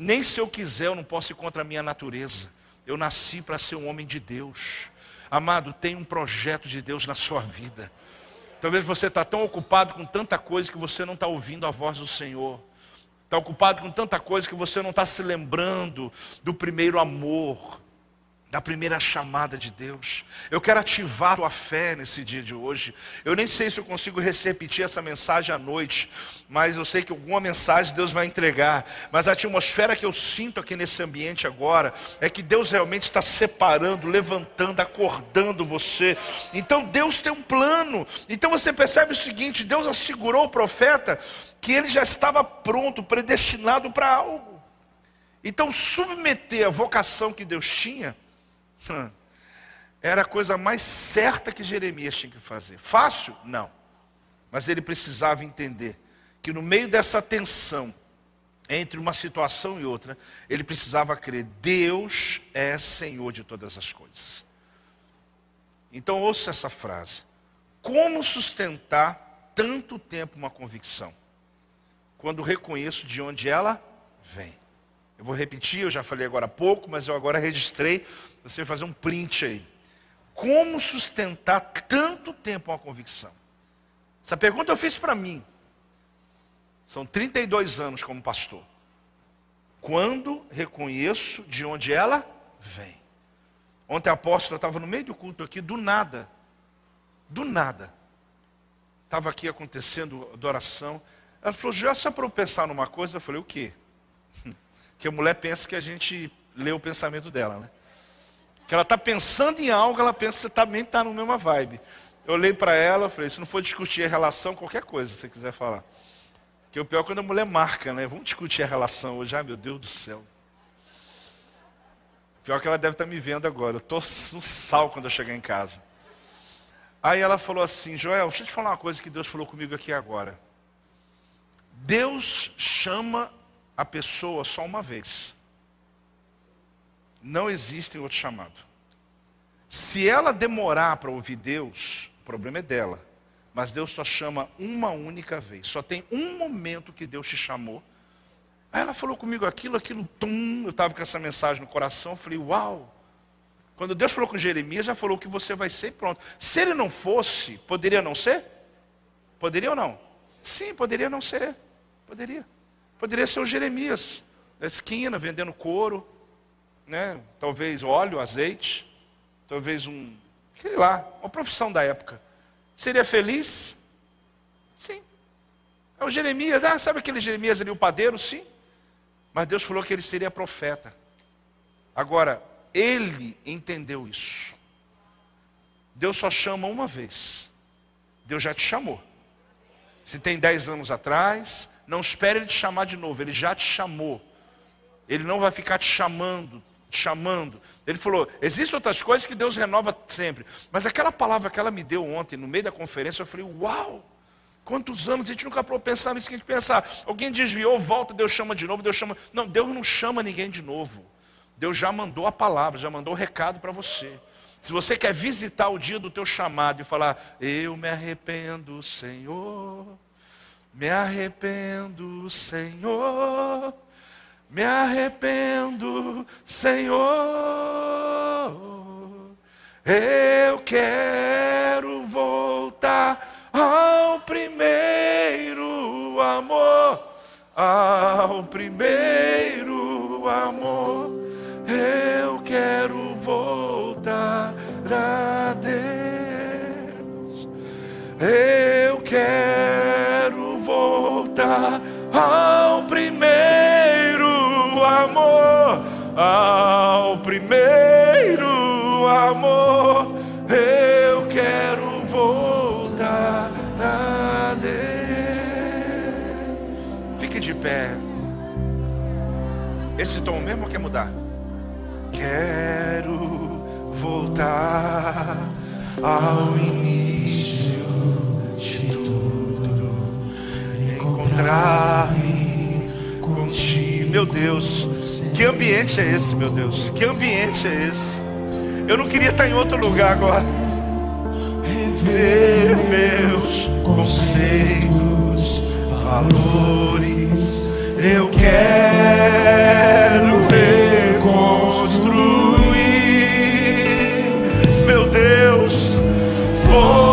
Nem se eu quiser, eu não posso ir contra a minha natureza. Eu nasci para ser um homem de Deus. Amado, tem um projeto de Deus na sua vida. Talvez você está tão ocupado com tanta coisa que você não está ouvindo a voz do Senhor. Está ocupado com tanta coisa que você não está se lembrando do primeiro amor, da primeira chamada de Deus. Eu quero ativar a tua fé nesse dia de hoje. Eu nem sei se eu consigo repetir essa mensagem à noite, mas eu sei que alguma mensagem Deus vai entregar. Mas a atmosfera que eu sinto aqui nesse ambiente agora é que Deus realmente está separando, levantando, acordando você. Então Deus tem um plano. Então você percebe o seguinte: Deus assegurou o profeta que ele já estava pronto, predestinado para algo. Então submeter a vocação que Deus tinha era a coisa mais certa que Jeremias tinha que fazer. Fácil? Não. Mas ele precisava entender que no meio dessa tensão entre uma situação e outra, ele precisava crer: Deus é Senhor de todas as coisas. Então ouça essa frase. Como sustentar tanto tempo uma convicção? Quando reconheço de onde ela vem. Eu vou repetir, eu já falei agora há pouco, mas eu agora registrei você fazer um print aí. Como sustentar tanto tempo uma convicção? Essa pergunta eu fiz para mim. São 32 anos como pastor. Quando reconheço de onde ela vem. Ontem a apóstola estava no meio do culto aqui, do nada. Do nada. Estava aqui acontecendo adoração. Ela falou, já só para eu pensar numa coisa, eu falei, o quê? Que a mulher pensa que a gente lê o pensamento dela, né? Que ela está pensando em algo, ela pensa que você também está no mesma vibe. Eu olhei para ela falei, se não for discutir a relação, qualquer coisa, você quiser falar. Que o pior é quando a mulher marca, né? Vamos discutir a relação hoje. Ai, meu Deus do céu. Pior que ela deve estar tá me vendo agora. Eu estou no sal quando eu chegar em casa. Aí ela falou assim, Joel, deixa eu te falar uma coisa que Deus falou comigo aqui agora. Deus chama a pessoa só uma vez. Não existe outro chamado. Se ela demorar para ouvir Deus, o problema é dela. Mas Deus só chama uma única vez. Só tem um momento que Deus te chamou. Aí ela falou comigo aquilo, aquilo, tum. Eu estava com essa mensagem no coração. Falei, uau. Quando Deus falou com Jeremias, já falou que você vai ser pronto. Se ele não fosse, poderia não ser? Poderia ou não? Sim, poderia não ser. Poderia. Poderia ser o Jeremias, da esquina, vendendo couro né? talvez óleo, azeite, talvez um, sei lá, uma profissão da época. Seria feliz? Sim. É o Jeremias, ah, sabe aquele Jeremias ali, o padeiro? Sim. Mas Deus falou que ele seria profeta. Agora, ele entendeu isso. Deus só chama uma vez. Deus já te chamou. Se tem dez anos atrás, não espere ele te chamar de novo, ele já te chamou. Ele não vai ficar te chamando chamando. Ele falou: existem outras coisas que Deus renova sempre. Mas aquela palavra que ela me deu ontem, no meio da conferência, eu falei: uau! Quantos anos a gente nunca pensar nisso que a gente pensar? Alguém desviou, volta, Deus chama de novo, Deus chama. Não, Deus não chama ninguém de novo. Deus já mandou a palavra, já mandou o recado para você. Se você quer visitar o dia do teu chamado e falar, eu me arrependo, Senhor, me arrependo, Senhor. Me arrependo, Senhor. Eu quero voltar ao primeiro amor, ao primeiro amor. Eu quero voltar a Deus. Eu quero voltar ao primeiro amor, eu quero voltar a Deus. Fique de pé. Esse tom mesmo quer mudar? Quero voltar ao início de tudo, encontrar-me contigo meu Deus, que ambiente é esse, meu Deus? Que ambiente é esse? Eu não queria estar em outro lugar agora. Rever meus conceitos, valores, eu quero reconstruir. Meu Deus, vou.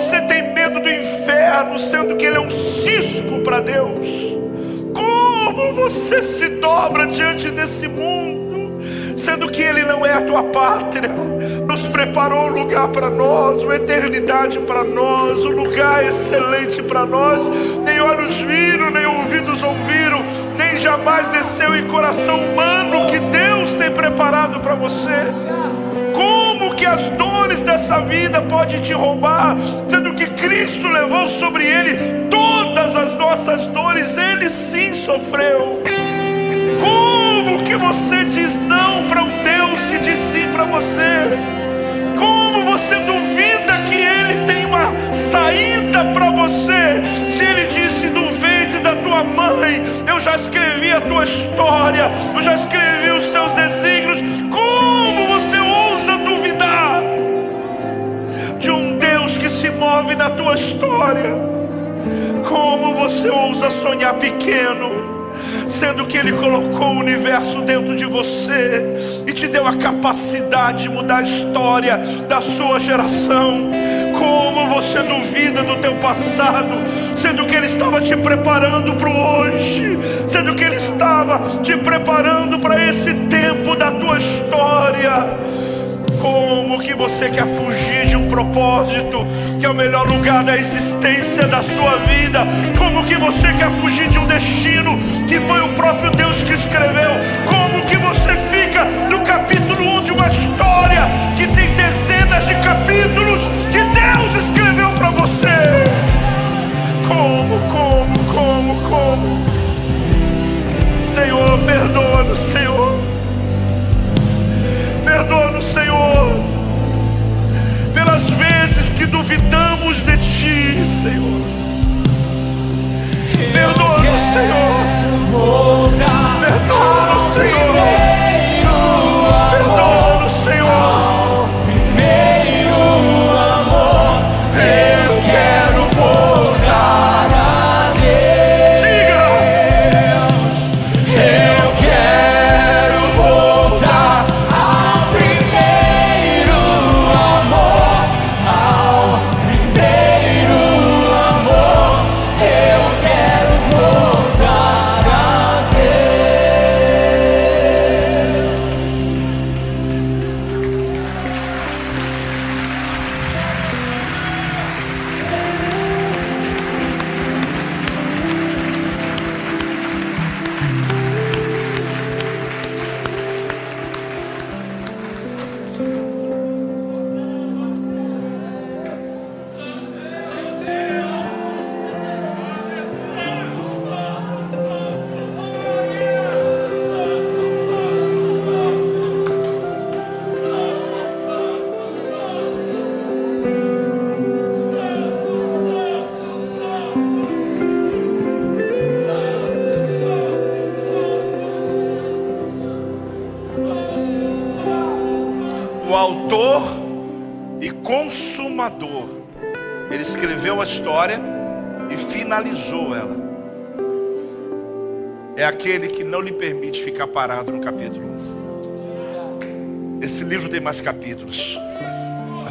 Você tem medo do inferno, sendo que ele é um cisco para Deus? Como você se dobra diante desse mundo, sendo que ele não é a tua pátria? Nos preparou um lugar para nós, uma eternidade para nós, um lugar excelente para nós. Nem olhos viram, nem ouvidos ouviram, nem jamais desceu em coração humano que Deus tem preparado para você. As dores dessa vida podem te roubar, sendo que Cristo levou sobre ele todas as nossas dores, ele sim sofreu. Como que você diz não para um Deus que diz sim para você? Como você duvida que ele tem uma saída para você? Se ele disse no ventre da tua mãe, eu já escrevi a tua história, eu já escrevi os teus desígnios. Como move na tua história? Como você ousa sonhar pequeno? Sendo que Ele colocou o universo dentro de você e te deu a capacidade de mudar a história da sua geração. Como você duvida do teu passado, sendo que Ele estava te preparando para o hoje, sendo que Ele estava te preparando para esse tempo da tua história. Como que você quer fugir de um propósito que é o melhor lugar da existência da sua vida? Como que você quer fugir de um destino que foi o próprio Deus que escreveu? Como que você fica no capítulo 1 de uma história que tem dezenas de capítulos que Deus escreveu para você? Como, como, como, como? Senhor, perdoa-nos, Senhor.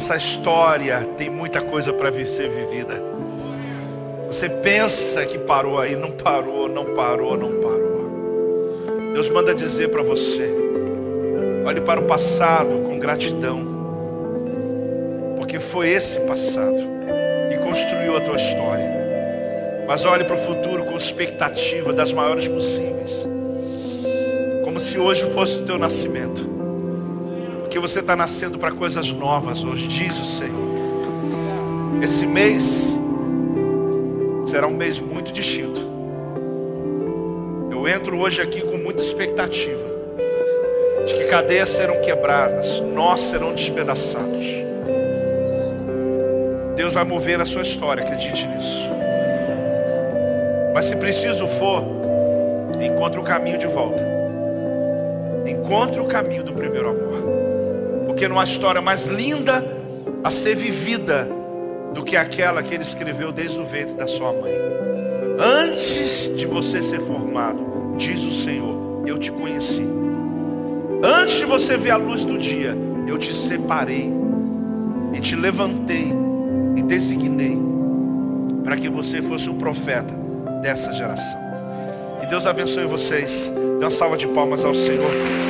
Essa história tem muita coisa para ser vivida. Você pensa que parou aí, não parou, não parou, não parou. Deus manda dizer para você: olhe para o passado com gratidão, porque foi esse passado que construiu a tua história. Mas olhe para o futuro com expectativa das maiores possíveis, como se hoje fosse o teu nascimento porque você está nascendo para coisas novas hoje, diz o Senhor. Esse mês será um mês muito distinto. Eu entro hoje aqui com muita expectativa de que cadeias serão quebradas, nós serão despedaçados. Deus vai mover a sua história, acredite nisso. Mas se preciso for, encontre o caminho de volta. Encontre o caminho do primeiro amor porque não há história mais linda a ser vivida do que aquela que ele escreveu desde o ventre da sua mãe. Antes de você ser formado, diz o Senhor, eu te conheci. Antes de você ver a luz do dia, eu te separei e te levantei e designei para que você fosse um profeta dessa geração. Que Deus abençoe vocês. Dê uma salva de palmas ao Senhor.